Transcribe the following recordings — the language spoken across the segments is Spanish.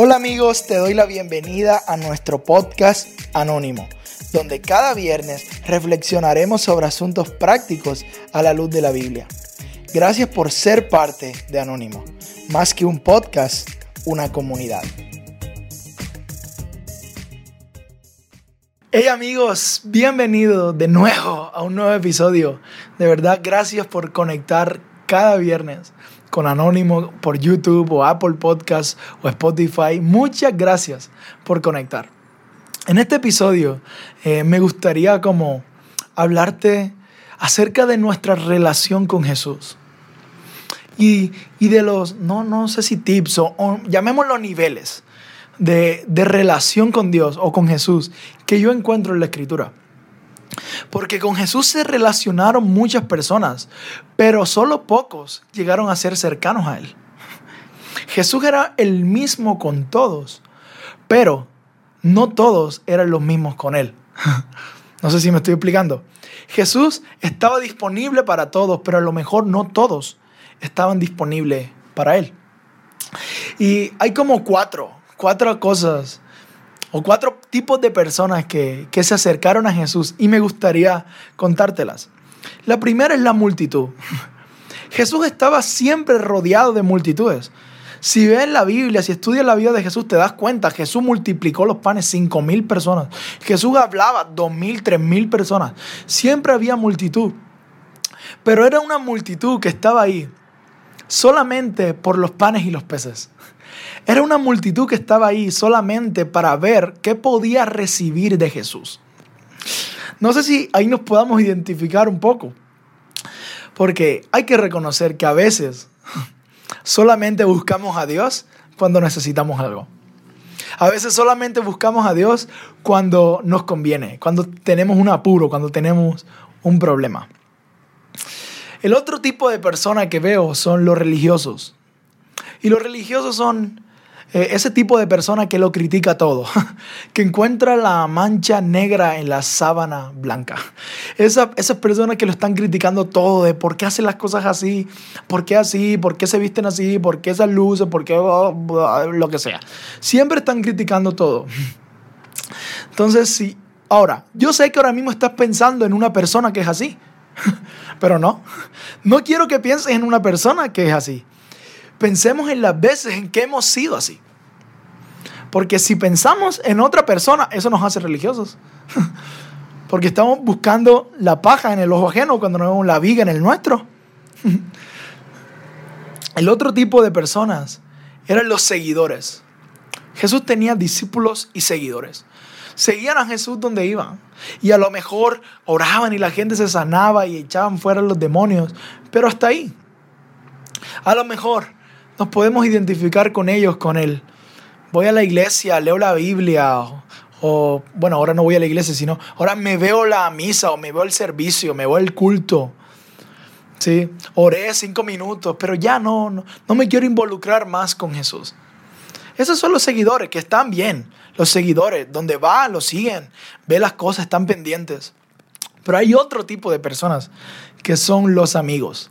Hola amigos, te doy la bienvenida a nuestro podcast Anónimo, donde cada viernes reflexionaremos sobre asuntos prácticos a la luz de la Biblia. Gracias por ser parte de Anónimo, más que un podcast, una comunidad. Hey amigos, bienvenidos de nuevo a un nuevo episodio. De verdad, gracias por conectar cada viernes con Anónimo por YouTube o Apple Podcast o Spotify. Muchas gracias por conectar. En este episodio eh, me gustaría como hablarte acerca de nuestra relación con Jesús. Y, de los, no, no sé si tips o, o llamémoslo niveles de, de relación con Dios o con Jesús que yo encuentro en la Escritura. Porque con Jesús se relacionaron muchas personas, pero solo pocos llegaron a ser cercanos a Él. Jesús era el mismo con todos, pero no todos eran los mismos con Él. No sé si me estoy explicando. Jesús estaba disponible para todos, pero a lo mejor no todos estaban disponibles para Él. Y hay como cuatro, cuatro cosas o cuatro tipos de personas que, se acercaron a Jesús y me gustaría contártelas. La primera es la multitud. Jesús estaba siempre rodeado de multitudes. Si ves la Biblia, si estudias la vida de Jesús, te das cuenta, Jesús multiplicó los panes, cinco mil personas. Jesús hablaba dos mil, tres mil personas. Siempre había multitud. Pero era una multitud que estaba ahí solamente por los panes y los peces. Era una multitud que estaba ahí solamente para ver qué podía recibir de Jesús. No sé si ahí nos podamos identificar un poco, porque hay que reconocer que a veces solamente buscamos a Dios cuando necesitamos algo. A veces solamente buscamos a Dios cuando nos conviene, cuando tenemos un apuro, cuando tenemos un problema. El otro tipo de persona que veo son los religiosos. Y los religiosos son eh, ese tipo de persona que lo critica todo, que encuentra la mancha negra en la sábana blanca. Esa, esas personas que lo están criticando todo de por qué hacen las cosas así, por qué así, por qué se visten así, por qué esas luces, por qué lo que sea. Siempre están criticando todo. Entonces, sí. Ahora, yo sé que ahora mismo estás pensando en una persona que es así, pero no. No quiero que pienses en una persona que es así pensemos en las veces en que hemos sido así. Porque si pensamos en otra persona, eso nos hace religiosos. Porque estamos buscando la paja en el ojo ajeno cuando no vemos la viga en el nuestro. El otro tipo de personas eran los seguidores. Jesús tenía discípulos y seguidores. Seguían a Jesús donde iban. Y a lo mejor oraban y la gente se sanaba y echaban fuera los demonios. Pero hasta ahí. A lo mejor nos podemos identificar con ellos, con él. Voy a la iglesia, leo la Biblia, o, bueno, ahora no voy a la iglesia, sino ahora me veo la misa, o me veo el servicio, me veo el culto. ¿Sí? Oré cinco minutos, pero ya no, no, no me quiero involucrar más con Jesús. Esos son los seguidores que están bien. Los seguidores, donde va, lo siguen, ve las cosas, están pendientes. Pero hay otro tipo de personas que son los amigos.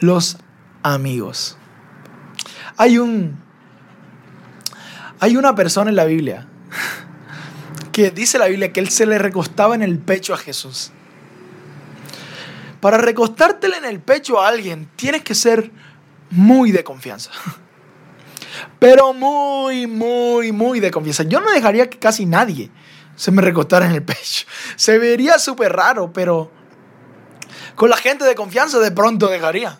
Los amigos. Hay un. Hay una persona en la Biblia que dice la Biblia que él se le recostaba en el pecho a Jesús. Para recostártele en el pecho a alguien tienes que ser muy de confianza. Pero muy, muy, muy de confianza. Yo no dejaría que casi nadie se me recostara en el pecho. Se vería súper raro, pero con la gente de confianza de pronto dejaría.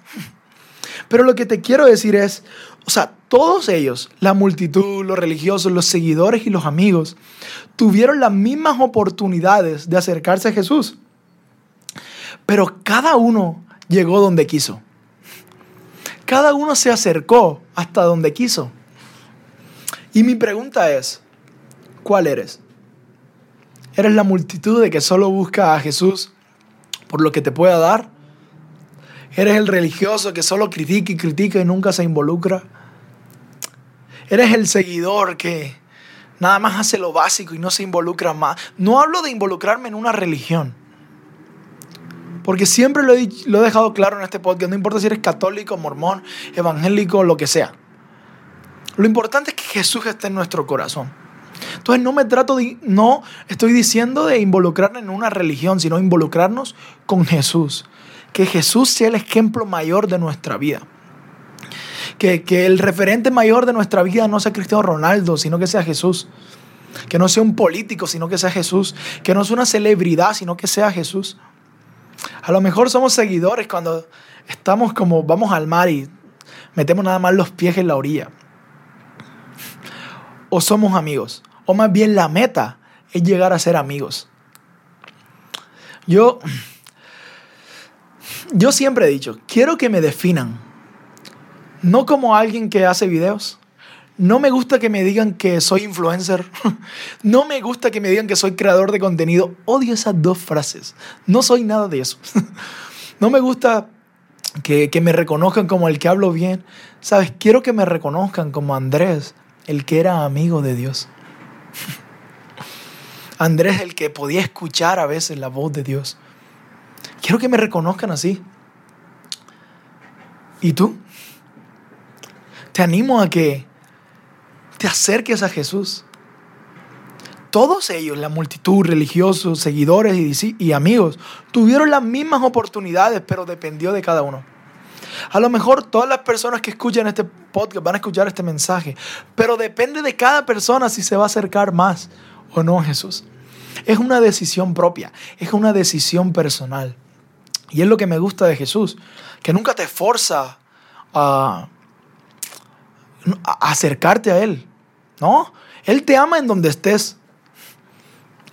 Pero lo que te quiero decir es, o sea, todos ellos, la multitud, los religiosos, los seguidores y los amigos, tuvieron las mismas oportunidades de acercarse a Jesús. Pero cada uno llegó donde quiso. Cada uno se acercó hasta donde quiso. Y mi pregunta es, ¿cuál eres? ¿Eres la multitud de que solo busca a Jesús por lo que te pueda dar? Eres el religioso que solo critica y critica y nunca se involucra. Eres el seguidor que nada más hace lo básico y no se involucra más. No hablo de involucrarme en una religión. Porque siempre lo he, dejado claro en este podcast. No importa si eres católico, mormón, evangélico, lo que sea. Lo importante es que Jesús esté en nuestro corazón. Entonces no me trato de, no estoy diciendo de involucrarnos en una religión, sino involucrarnos con Jesús. Que Jesús sea el ejemplo mayor de nuestra vida. Que, que el referente mayor de nuestra vida no sea Cristiano Ronaldo, sino que sea Jesús. Que no sea un político, sino que sea Jesús. Que no sea una celebridad, sino que sea Jesús. A lo mejor somos seguidores cuando estamos como vamos al mar y metemos nada más los pies en la orilla. O somos amigos. O más bien la meta es llegar a ser amigos. Yo, yo siempre he dicho, quiero que me definan. No como alguien que hace videos. No me gusta que me digan que soy influencer. No me gusta que me digan que soy creador de contenido. Odio esas dos frases. No soy nada de eso. No me gusta que, me reconozcan como el que hablo bien. Sabes, quiero que me reconozcan como Andrés, el que era amigo de Dios. Andrés, el que podía escuchar a veces la voz de Dios. Quiero que me reconozcan así. ¿Y tú? Te animo a que te acerques a Jesús. Todos ellos, la multitud, religiosos, seguidores y, amigos, tuvieron las mismas oportunidades, pero dependió de cada uno. A lo mejor todas las personas que escuchan este podcast van a escuchar este mensaje, pero depende de cada persona si se va a acercar más o no a Jesús. Es una decisión propia, es una decisión personal. Y es lo que me gusta de Jesús, que nunca te forza a acercarte a Él. No, Él te ama en donde estés.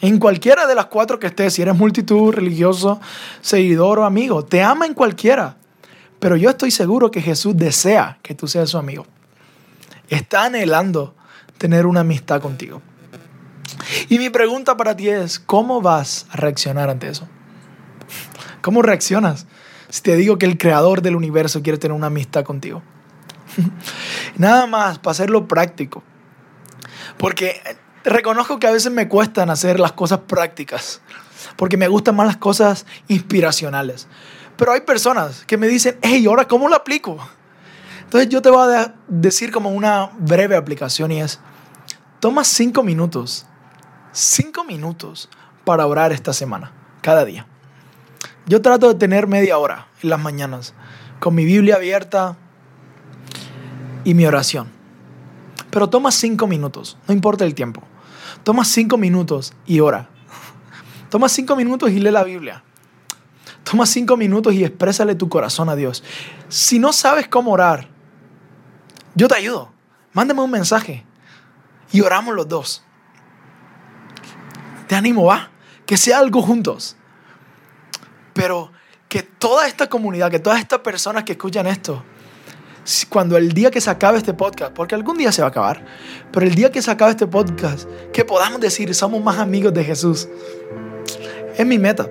En cualquiera de las cuatro que estés, si eres multitud, religioso, seguidor o amigo, te ama en cualquiera. Pero yo estoy seguro que Jesús desea que tú seas su amigo. Está anhelando tener una amistad contigo. Y mi pregunta para ti es, ¿cómo vas a reaccionar ante eso? ¿Cómo reaccionas si te digo que el creador del universo quiere tener una amistad contigo? Nada más, para hacerlo práctico. Porque reconozco que a veces me cuestan hacer las cosas prácticas. Porque me gustan más las cosas inspiracionales. Pero hay personas que me dicen, hey, ¿ahora cómo lo aplico? Entonces yo te voy a decir como una breve aplicación y es, toma cinco minutos cinco minutos para orar esta semana, cada día. Yo trato de tener media hora en las mañanas, con mi Biblia abierta y mi oración. Pero toma cinco minutos, no importa el tiempo. Toma cinco minutos y ora. Toma cinco minutos y lee la Biblia. Toma cinco minutos y exprésale tu corazón a Dios. Si no sabes cómo orar, yo te ayudo. Mándame un mensaje y oramos los dos. Te animo, va. Que sea algo juntos. Pero que toda esta comunidad, que todas estas personas que escuchan esto, cuando el día que se acabe este podcast, porque algún día se va a acabar, pero el día que se acabe este podcast, que podamos decir, somos más amigos de Jesús. Es mi meta.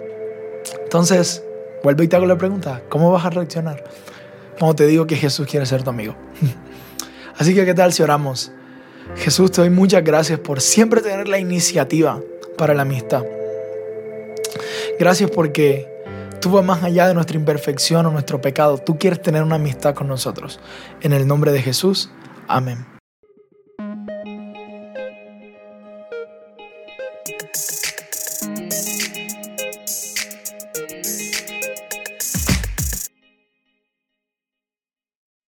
Entonces, vuelvo y te hago la pregunta, ¿cómo vas a reaccionar cuando te digo que Jesús quiere ser tu amigo? Así que, ¿qué tal si oramos? Jesús, te doy muchas gracias por siempre tener la iniciativa para la amistad. Gracias porque tú vas más allá de nuestra imperfección o nuestro pecado. Tú quieres tener una amistad con nosotros. En el nombre de Jesús, amén.